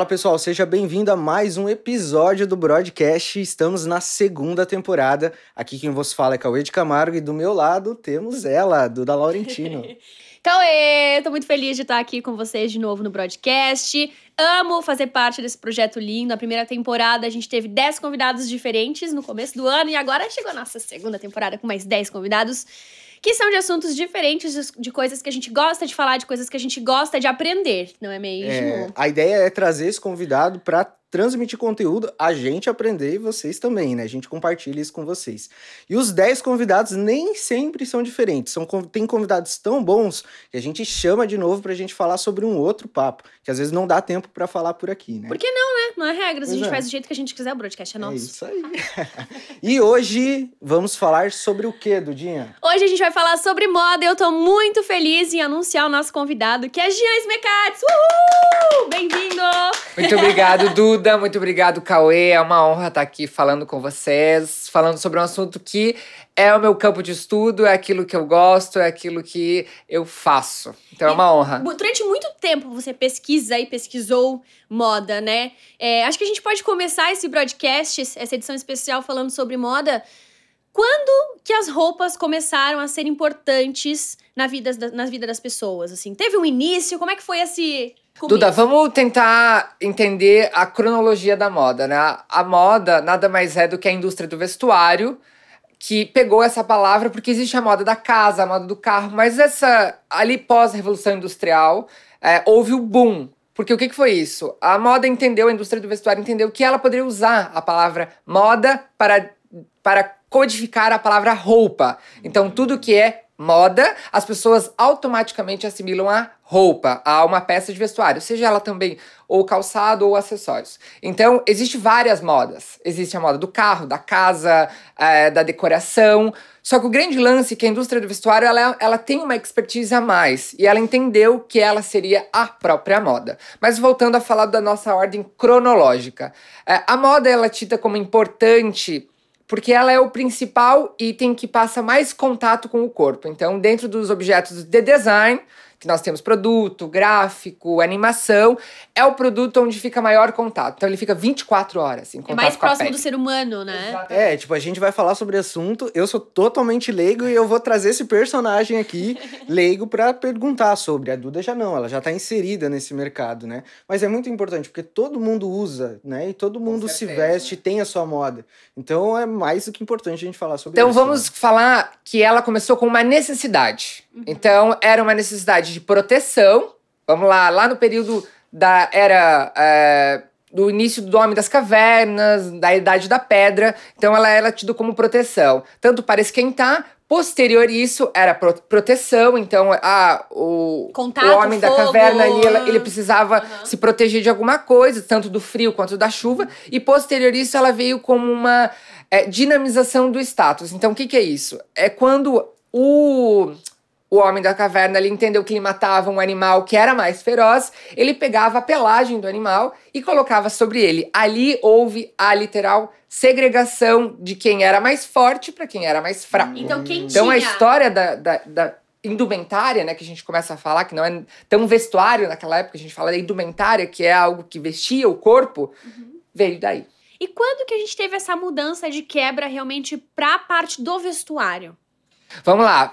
Fala pessoal, seja bem-vindo a mais um episódio do Broadcast. Estamos na segunda temporada. Aqui quem vos fala é Cauê de Camargo e do meu lado temos ela, Duda Laurentino. Cauê, tô muito feliz de estar aqui com vocês de novo no Broadcast. Amo fazer parte desse projeto lindo. Na primeira temporada a gente teve 10 convidados diferentes no começo do ano e agora chegou a nossa segunda temporada com mais 10 convidados que são de assuntos diferentes, de coisas que a gente gosta de falar, de coisas que a gente gosta de aprender, não é mesmo? É, a ideia é trazer esse convidado para transmitir conteúdo, a gente aprender e vocês também, né? A gente compartilha isso com vocês. E os 10 convidados nem sempre são diferentes. São, tem convidados tão bons que a gente chama de novo pra gente falar sobre um outro papo, que às vezes não dá tempo para falar por aqui, né? Por que não, Não é regras, pois a gente é. faz do jeito que a gente quiser, o broadcast é, é nosso. É isso aí. e hoje vamos falar sobre o que, Dudinha? Hoje a gente vai falar sobre moda e eu tô muito feliz em anunciar o nosso convidado, que é Jean Smecates. Uhul! Bem-vindo! Muito obrigado, Duda. Duda, muito obrigado, Cauê. É uma honra estar aqui falando com vocês, falando sobre um assunto que é o meu campo de estudo, é aquilo que eu gosto, é aquilo que eu faço. Então é uma honra. Durante muito tempo você pesquisa e pesquisou moda, né? É, acho que a gente pode começar esse broadcast, essa edição especial falando sobre moda. Quando que as roupas começaram a ser importantes na vida, na vida das pessoas? Assim, teve um início? Como é que foi esse Começo. Duda, vamos tentar entender a cronologia da moda, né? A moda nada mais é do que a indústria do vestuário, que pegou essa palavra porque existe a moda da casa, a moda do carro, mas essa ali pós-revolução industrial é, houve o boom. Porque o que, que foi isso? A moda entendeu, a indústria do vestuário entendeu que ela poderia usar a palavra moda para, para codificar a palavra roupa. Então, tudo que é moda, as pessoas automaticamente assimilam a roupa, a uma peça de vestuário, seja ela também ou calçado ou acessórios. Então, existe várias modas. Existe a moda do carro, da casa, é, da decoração. Só que o grande lance é que a indústria do vestuário ela, ela tem uma expertise a mais e ela entendeu que ela seria a própria moda. Mas voltando a falar da nossa ordem cronológica, é, a moda ela é tida como importante porque ela é o principal item que passa mais contato com o corpo. Então, dentro dos objetos de design, que nós temos produto, gráfico, animação, é o produto onde fica maior contato. Então ele fica 24 horas em contato É mais com próximo do ser humano, né? Exatamente. É, tipo, a gente vai falar sobre assunto, eu sou totalmente leigo e eu vou trazer esse personagem aqui, leigo, para perguntar sobre. A Duda já não, ela já tá inserida nesse mercado, né? Mas é muito importante, porque todo mundo usa, né? E todo mundo se veste, tem a sua moda. Então é mais do que importante a gente falar sobre então, isso. Então vamos né? falar que ela começou com uma necessidade. Uhum. Então era uma necessidade de proteção. Vamos lá, lá no período da era é, do início do Homem das Cavernas, da Idade da Pedra. Então ela era tida como proteção, tanto para esquentar. Posterior isso era pro proteção, então a, o, Contato, o homem fogo. da caverna ali, ela, ele precisava uhum. se proteger de alguma coisa, tanto do frio quanto da chuva. E posterior isso ela veio como uma é, dinamização do status. Então o que, que é isso? É quando o o homem da caverna ele entendeu que ele matava um animal que era mais feroz, ele pegava a pelagem do animal e colocava sobre ele. Ali houve a literal segregação de quem era mais forte para quem era mais fraco. Então, quem então tinha... a história da, da, da, indumentária, né, que a gente começa a falar, que não é tão vestuário naquela época, a gente fala da indumentária, que é algo que vestia o corpo, uhum. veio daí. E quando que a gente teve essa mudança de quebra realmente para a parte do vestuário? Vamos lá.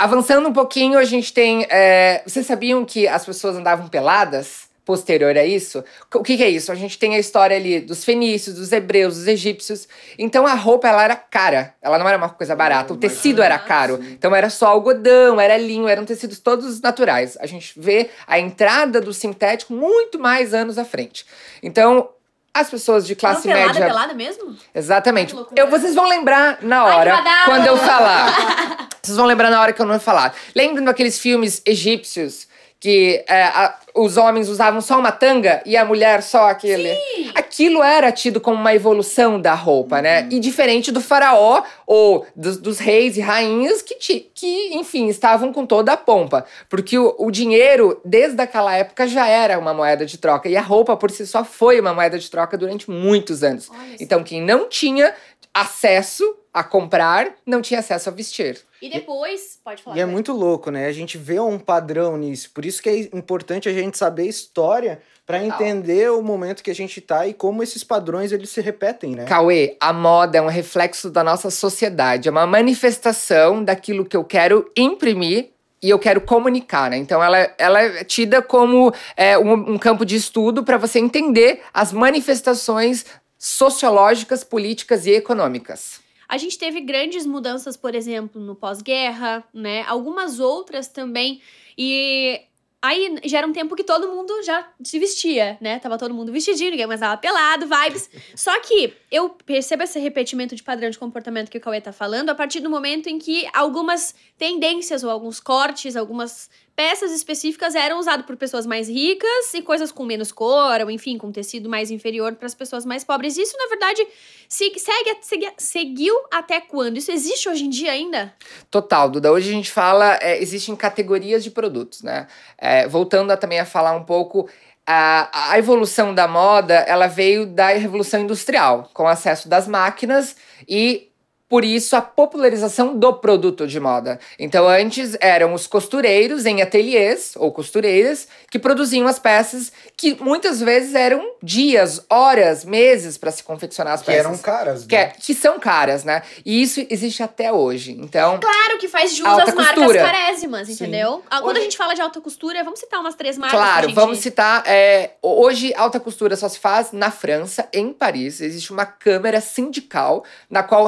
Avançando um pouquinho, a gente tem. É, vocês sabiam que as pessoas andavam peladas? Posterior a isso, o que, que, é isso? A gente tem a história ali dos fenícios, dos hebreus, dos egípcios. Então a roupa ela era cara, ela não era uma coisa barata. o tecido era caro. Então era só algodão, era linho, eram tecidos todos naturais. A gente vê a entrada do sintético muito mais anos à frente. Então as pessoas de classe pelada, média. Pelada mesmo? Exatamente. Eu, vocês vão lembrar na hora Ai, quando eu falar. vocês vão lembrar na hora que eu não falar. Lembram daqueles filmes egípcios que é, a, os homens usavam só uma tanga e a mulher só aquele. Sim. Aquilo era tido como uma evolução da roupa, né? uhum. né? E diferente do faraó ou dos, dos reis e rainhas que, ti, que, enfim, estavam com toda a pompa. Porque o, o dinheiro, desde aquela época, já era uma moeda de troca. E a roupa por si só foi uma moeda de troca durante muitos anos. Então, quem não tinha acesso a comprar, não tinha acesso a vestir. E depois, e, pode falar. E é muito louco, né? A gente vê um padrão nisso. Por isso que é importante a gente saber a história para entender o momento que a gente tá e como esses padrões eles se repetem, né? Cauê, a moda é um reflexo da nossa sociedade, é uma manifestação daquilo que eu quero imprimir e eu quero comunicar, né? Então ela, ela é tida como é, um, um campo de estudo para você entender as manifestações sociológicas, políticas e econômicas. A gente teve grandes mudanças, por exemplo, no pós-guerra, né? Algumas outras também. E Aí já era um tempo que todo mundo já se vestia, né? Tava todo mundo vestidinho, ninguém mais tava pelado, vibes. Só que eu percebo esse repetimento de padrão de comportamento que o Cauê tá falando a partir do momento em que algumas tendências ou alguns cortes, algumas peças específicas eram usadas por pessoas mais ricas e coisas com menos cor, ou enfim, com tecido mais inferior para as pessoas mais pobres. Isso, na verdade, segue, segue, seguiu até quando? Isso existe hoje em dia ainda? Total, Duda. Hoje a gente fala, é, existem categorias de produtos, né? É, voltando a, também a falar um pouco a, a, evolução da moda ela veio da revolução industrial, com acesso das máquinas e por isso a popularização do produto de moda. Então antes eram os costureiros em ateliês ou costureiras que produziam as peças que muitas vezes eram dias, horas, meses para se confeccionar as que peças. eram caras, que, é, né? que são caras, né? E isso existe até hoje. Então Claro que faz jus às marcas costura. carésimas, Sim. entendeu? Ah, Quando Hoje- a gente fala de alta costura, vamos citar umas três marcas. Claro, gente... vamos citar. é, hoje, alta costura só se faz na França, em Paris. Existe uma câmara sindical na qual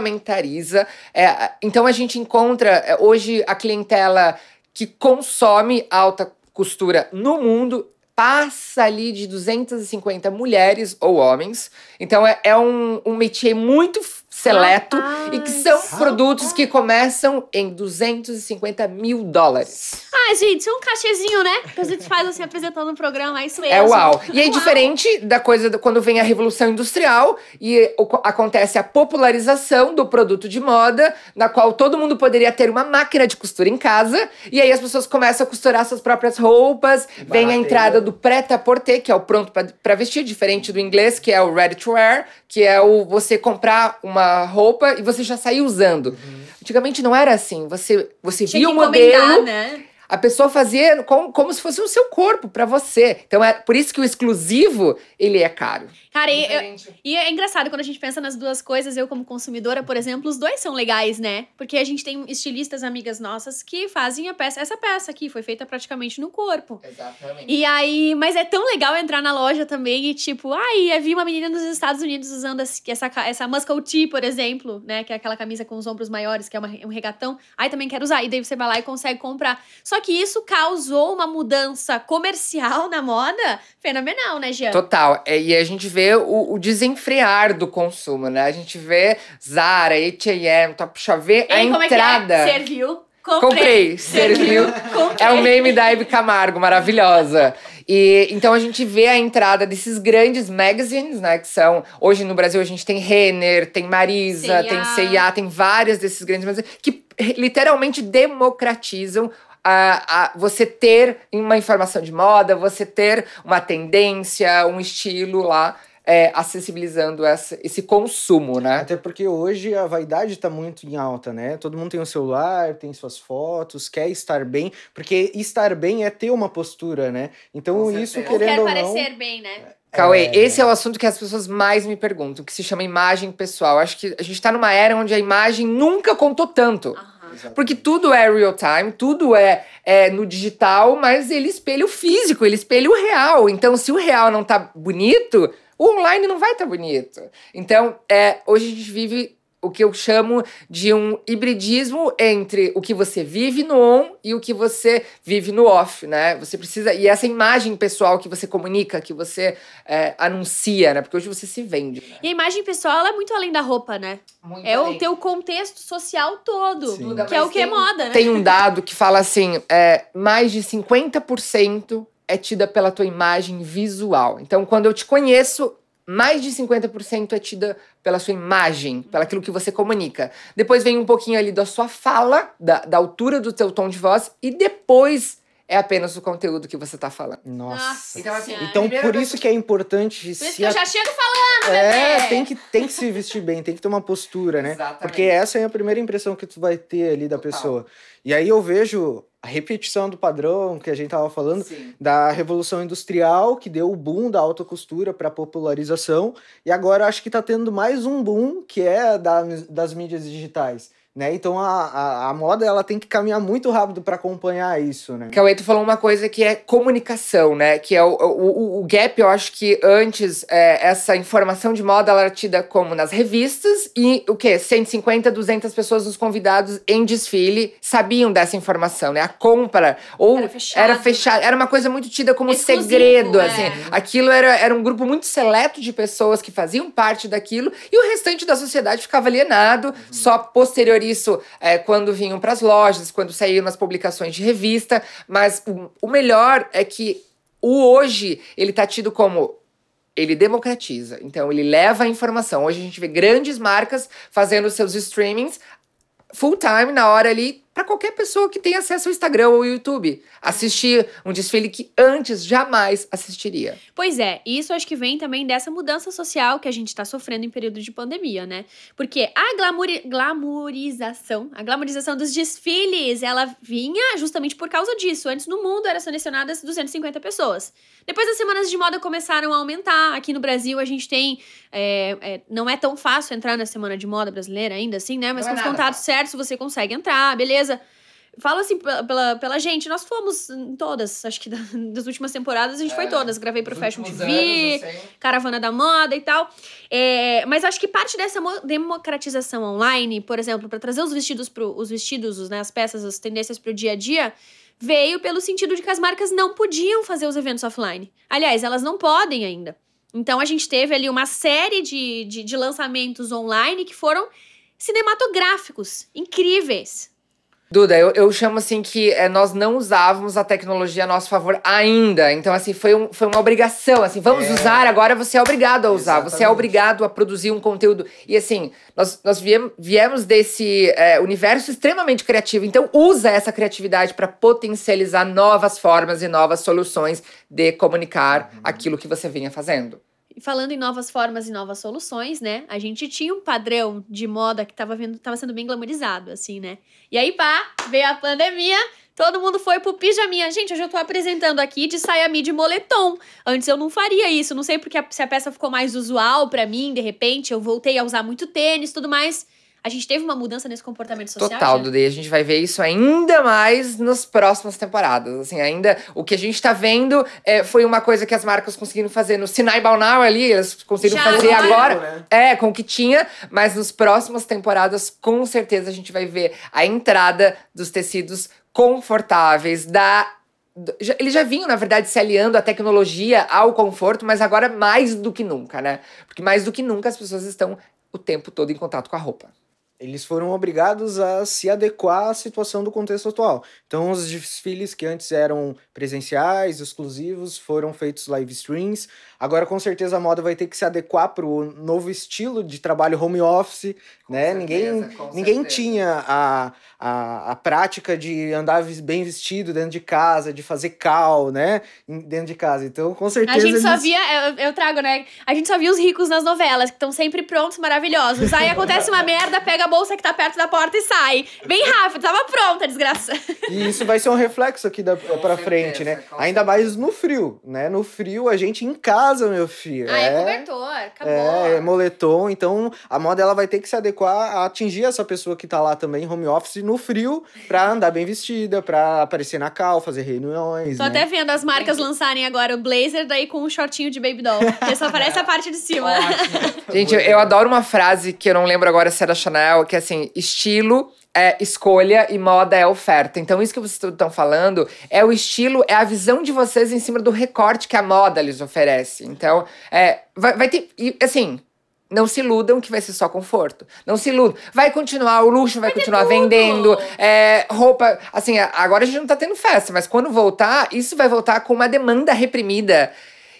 regulamentariza. é, então, a gente encontra é, hoje a clientela que consome alta costura no mundo. Passa ali de 250 mulheres ou homens. Então, é, é um, um métier muito seleto e que são Rapaz. produtos que começam em 250 mil dólares. Ah, gente, isso é um cachezinho, né? Que a gente faz assim apresentando um programa, é isso mesmo. É uau. E é Uau. diferente da coisa do- quando vem a Revolução Industrial e o- acontece a popularização do produto de moda, na qual todo mundo poderia ter uma máquina de costura em casa, e aí as pessoas começam a costurar suas próprias roupas, vem a entrada do prêt-à-porter, que é o pronto pra vestir, diferente do inglês, que é o ready to wear, que é o você comprar uma roupa e você já sair usando. Antigamente não era assim. Você, você Tinha via o modelo, né? A pessoa fazia como, como se fosse o seu corpo pra você. Então é por isso que o exclusivo ele é caro. Cara, e, eu- e é engraçado quando a gente pensa nas duas coisas, eu como consumidora, por exemplo, os dois são legais, né? Porque a gente tem estilistas amigas nossas que fazem a peça, essa peça aqui foi feita praticamente no corpo. Exatamente. E aí, mas é tão legal entrar na loja também e tipo, ai, eu vi uma menina nos Estados Unidos usando essa, essa muscle tee, por exemplo, né? Que é aquela camisa com os ombros maiores, que é uma- um regatão. Aí também quero usar. E daí você vai lá e consegue comprar. Só que isso causou uma mudança comercial na moda fenomenal, né, Jean? Total. É, E a gente vê o, o desenfrear do consumo, né? A gente vê Zara, H&M, Topshop, a Ei, como entrada. é é? Serviu? Comprei, serviu. Comprei. É o meme da Hebe Camargo, maravilhosa. E então a gente vê a entrada desses grandes magazines, né? Que são. Hoje no Brasil a gente tem Renner, tem Marisa, tem CIA, tem várias desses grandes magazines que literalmente democratizam. A, a, você ter uma informação de moda, você ter uma tendência, um estilo lá, é, acessibilizando essa, esse consumo, né? Até porque hoje a vaidade tá muito em alta, né? Todo mundo tem o celular, tem suas fotos, quer estar bem, porque estar bem é ter uma postura, né? Então Com isso, certeza. Ou querendo quer ou não... parecer bem, né? Cauê, É. esse é o assunto que as pessoas mais me perguntam, que se chama imagem pessoal. Acho que a gente tá numa era onde a imagem nunca contou tanto. Porque tudo é real time, tudo é, é no digital, mas ele espelha o físico, ele espelha o real. Então, se o real não tá bonito, o online não vai estar bonito. Então, é, hoje a gente vive o que eu chamo de um hibridismo entre o que você vive no on e o que você vive no off, né? Você precisa. E essa imagem pessoal que você comunica, que você é, anuncia, né? Porque hoje você se vende. Né? E a imagem pessoal ela é muito além da roupa, né? Muito É o além. teu contexto social todo. Sim. Duda, Que é mas o que é tem- moda, né? Tem um dado que fala assim: é, mais de 50% é tida pela tua imagem visual. Então, quando eu te conheço, mais de 50% é tida pela sua imagem, pelo aquilo que você comunica. Depois vem um pouquinho ali da sua fala, da, da altura do teu tom de voz, e depois é apenas o conteúdo que você tá falando. Nossa. Então, assim, Então, por isso que é importante Por isso se que eu já chego falando, É, bebê! tem que, tem que se vestir bem, tem que ter uma postura, né? Exatamente. Porque essa é a primeira impressão que tu vai ter ali da Total. pessoa. E aí eu vejo a repetição do padrão que a gente tava falando, Sim. da Revolução Industrial, que deu o boom da alta costura para popularização, e agora acho que tá tendo mais um boom, que é da, das mídias digitais. Né? Então a, a, a moda ela tem que caminhar muito rápido para acompanhar isso, né? Cauê, tu falou uma coisa que é comunicação, né? Que é o, o, o gap, eu acho que antes é, essa informação de moda ela era tida como nas revistas e o quê? 150, 200 pessoas, os convidados em desfile, sabiam dessa informação, né? A compra, ou Era fechado, era fechada, era uma coisa muito tida como Exclusivo, segredo, é. assim. Aquilo era, era um grupo muito seleto de pessoas que faziam parte daquilo e o restante da sociedade ficava alienado, só posterior isso é, quando vinham para as lojas, quando saíam nas publicações de revista. Mas o, o melhor é que o hoje ele tá tido como ele democratiza. Então, ele leva a informação. Hoje a gente vê grandes marcas fazendo seus streamings full time na hora ali para qualquer pessoa que tenha acesso ao Instagram ou ao YouTube. Assistir um desfile que antes jamais assistiria. Pois é, isso acho que vem também dessa mudança social que a gente tá sofrendo em período de pandemia, né? Porque a glamouri- glamourização, a glamourização dos desfiles, ela vinha justamente por causa disso. Antes no mundo eram selecionadas 250 pessoas. Depois as semanas de moda começaram a aumentar. Aqui no Brasil a gente tem. é, é, não é tão fácil entrar na semana de moda brasileira ainda, assim, né? Mas Não é com os nada contatos certos você consegue entrar, beleza. Fala assim pela, pela, gente, nós fomos em todas, acho que da- das últimas temporadas a gente foi É, todas. Gravei pro Fashion TV, anos, assim, Caravana da Moda e tal. É, mas acho que parte dessa mo- democratização online, por exemplo, para trazer os vestidos pro, os vestidos, os, né, as peças, as tendências pro dia a dia, veio pelo sentido de que as marcas não podiam fazer os eventos offline. Aliás, elas não podem ainda. Então a gente teve ali uma série de, de, de lançamentos online que foram cinematográficos, incríveis. Duda, eu, eu chamo assim que é, nós não usávamos a tecnologia a nosso favor ainda. Então, assim, foi, um, foi uma obrigação. Assim, vamos É. usar, agora você é obrigado a usar. Você é Exatamente. obrigado a produzir um conteúdo. E assim, nós, nós viemos, viemos desse é, universo extremamente criativo. Então, usa essa criatividade para potencializar novas formas e novas soluções de comunicar aquilo que você vinha fazendo. E falando em novas formas e novas soluções, né? A gente tinha um padrão de moda que tava, vendo, tava sendo bem glamorizado, assim, né? E aí, pá, veio a pandemia, todo mundo foi pro pijaminha. Gente, hoje eu tô apresentando aqui de saia midi moletom. Antes eu não faria isso, não sei porque a- se a peça ficou mais usual pra mim, de repente, eu voltei a usar muito tênis, tudo mais. A gente teve uma mudança nesse comportamento social. Total, já? Duda. E a gente vai ver isso ainda mais nas próximas temporadas. Assim, ainda o que a gente tá vendo é, foi uma coisa que as marcas conseguiram fazer no Sinai Balnau ali, elas conseguiram Já fazer agora. agora. Né? É, com o que tinha, mas nas próximas temporadas, com certeza, a gente vai ver a entrada dos tecidos confortáveis, da. Eles já vinham, na verdade, se aliando à tecnologia, ao conforto, mas agora mais do que nunca, né? Porque mais do que nunca as pessoas estão o tempo todo em contato com a roupa. Eles foram obrigados a se adequar à situação do contexto atual. Então, os desfiles que antes eram presenciais, exclusivos, foram feitos live streams. Agora, com certeza, a moda vai ter que se adequar para o novo estilo de trabalho home office, né? certeza, ninguém com ninguém certeza. tinha a, a, a prática de andar bem vestido dentro de casa, de fazer cal, né? Dentro de casa. Então, com certeza. A gente só eles- via, eu, eu trago, né? A gente só via os ricos nas novelas, que estão sempre prontos, maravilhosos. Aí acontece uma merda, pega a bolsa que tá perto da porta e sai. Bem rápido, tava pronta, desgraça. E isso vai ser um reflexo aqui da, pra certeza, frente, né? Ainda mais no frio, né? No frio, a gente em casa, meu filho. Ah, é cobertor, acabou. É, é moletom, então a moda ela vai ter que se adequar a atingir essa pessoa que tá lá também, home office, no frio, pra andar bem vestida, pra aparecer na cal, fazer reuniões. Tô né? até vendo as marcas lançarem agora o blazer, daí com um shortinho de baby doll. Que só aparece a parte de cima. Gente, eu, eu adoro uma frase que eu não lembro agora se é da Chanel, que é assim: estilo é escolha e moda é oferta. Então, isso que vocês estão falando é o estilo, é a visão de vocês em cima do recorte que a moda lhes oferece. Então, é, vai, vai ter. E, assim. Não se iludam que vai ser só conforto. Não se iludam. Vai continuar, o luxo vai, continuar tudo. vendendo. É, roupa. Assim, agora a gente não tá tendo festa, mas quando voltar, isso vai voltar com uma demanda reprimida.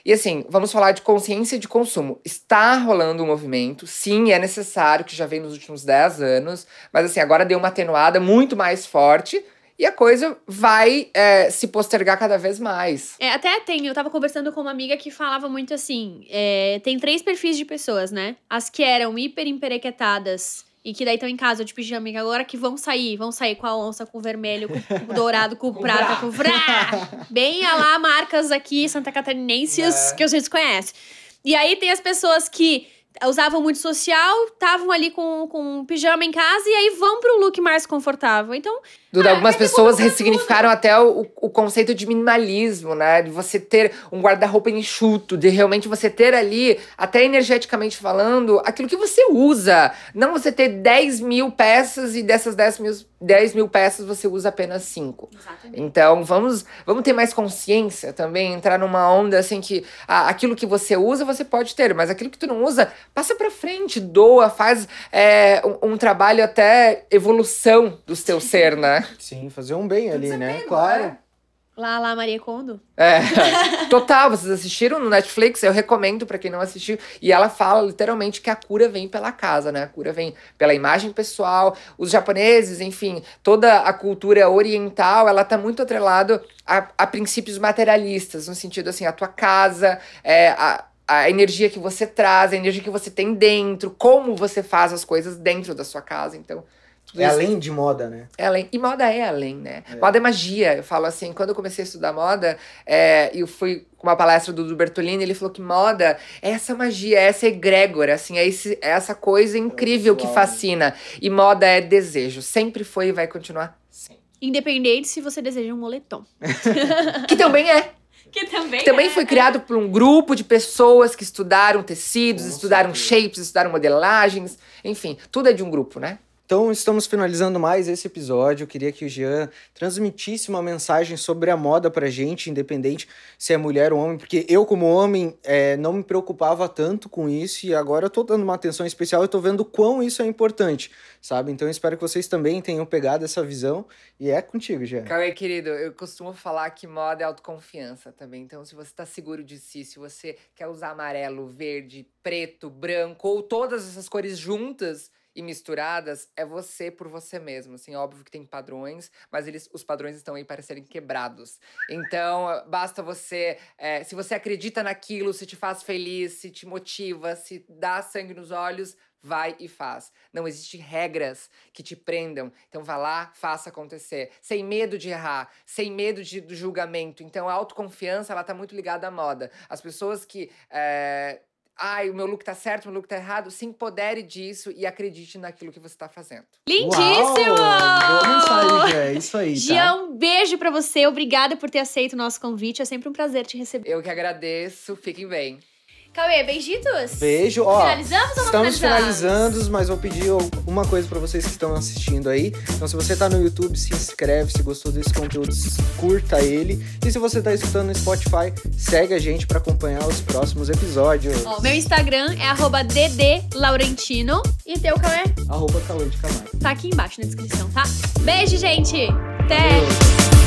E assim, vamos falar de consciência de consumo. Está rolando um movimento, sim, é necessário, que já vem nos últimos 10 anos, mas assim, agora deu uma atenuada muito mais forte. e a coisa vai é, se postergar cada vez mais. É, até tem, eu tava conversando com uma amiga que falava muito assim: é, tem três perfis de pessoas, né? As que eram hiper emperequetadas e que daí estão em casa de pijama, e agora que vão sair, vão sair com a onça, com o vermelho, com o dourado, com o prata, com o vrá. Bem a lá, marcas aqui, Santa Catarinenses, É. que a gente conhece. E aí tem as pessoas que usavam muito social, estavam ali com, com pijama em casa e aí vão pro look mais confortável. Então, Duda, Ah, algumas tem pessoas ressignificaram até o, o conceito de minimalismo, né? De você ter um guarda-roupa enxuto, de realmente você ter ali, até energeticamente falando, aquilo que você usa. Não você ter 10 mil peças e dessas 10 mil, 10 mil peças você usa apenas 5. Então, vamos, vamos ter mais consciência também, entrar numa onda assim que ah, aquilo que você usa, você pode ter, mas aquilo que tu não usa, passa pra frente, doa, faz é, um, um trabalho até evolução do teu ser, né? Sim, fazer um bem ali, né? Desapego, Claro. lá, lá, Maria Kondo. É, total, vocês assistiram no Netflix, eu recomendo pra quem não assistiu. E ela fala literalmente que a cura vem pela casa, né? A cura vem pela imagem pessoal. Os japoneses, enfim, toda a cultura oriental, ela tá muito atrelado a, a princípios materialistas, no sentido assim, a tua casa, é, a, a energia que você traz, a energia que você tem dentro, como você faz as coisas dentro da sua casa. Então, É isso além de moda, né? é além. E moda é além, né? Moda é magia. Eu falo assim, quando eu comecei a estudar moda, é, eu fui com uma palestra do, do Bertolini, ele falou que moda é essa magia, é essa egrégora, assim, é, esse, é essa coisa incrível que visual, fascina. E moda é desejo. Sempre foi e vai continuar sempre. Independente se você deseja um moletom. Que também é. Que também, Que também foi criado por um grupo de pessoas que estudaram tecidos, Com estudaram certeza. shapes, estudaram modelagens. Enfim, tudo é de um grupo, né? Então, estamos finalizando mais esse episódio. Eu queria que o Jean transmitisse uma mensagem sobre a moda pra gente, independente se é mulher ou homem, porque eu, como homem, é, não me preocupava tanto com isso e agora eu tô dando uma atenção especial e tô vendo quão isso é importante, sabe? Então, espero que vocês também tenham pegado essa visão e é contigo, Jean. Cauê, querido, eu costumo falar que moda é autoconfiança também. Então, se você tá seguro de si, se você quer usar amarelo, verde, preto, branco ou todas essas cores juntas e misturadas, é você por você mesmo. Assim, óbvio que tem padrões, mas eles, os padrões estão aí para serem quebrados. Então, basta você. é, se você acredita naquilo, se te faz feliz, se te motiva, se dá sangue nos olhos. Vai e faz. Não existem regras que te prendam. Então vá lá, faça acontecer. Sem medo de errar, sem medo de, do julgamento. Então a autoconfiança, ela tá muito ligada à moda. As pessoas que. É, Ai, o meu look tá certo, o meu look tá errado. Se empodere disso e acredite naquilo que você tá fazendo. Lindíssimo! Uau! Boa mensagem. É isso aí, tá? Jean, um beijo pra você. Obrigada por ter aceito o nosso convite. É sempre um prazer te receber. Eu que agradeço, fiquem bem. Cauê, beijitos? Beijo, ó. Finalizamos ou não Estamos finalizando, mas vou pedir uma coisa pra vocês que estão assistindo aí. Então, se você tá no YouTube, se inscreve, se gostou desse conteúdo, curta ele. E se você tá escutando no Spotify, segue a gente pra acompanhar os próximos episódios. Ó, meu Instagram é arroba ddlaurentino. E teu, Cauê? Arroba Cauê de Camargo. Tá aqui embaixo na descrição, tá? Beijo, gente! Até! Valeu.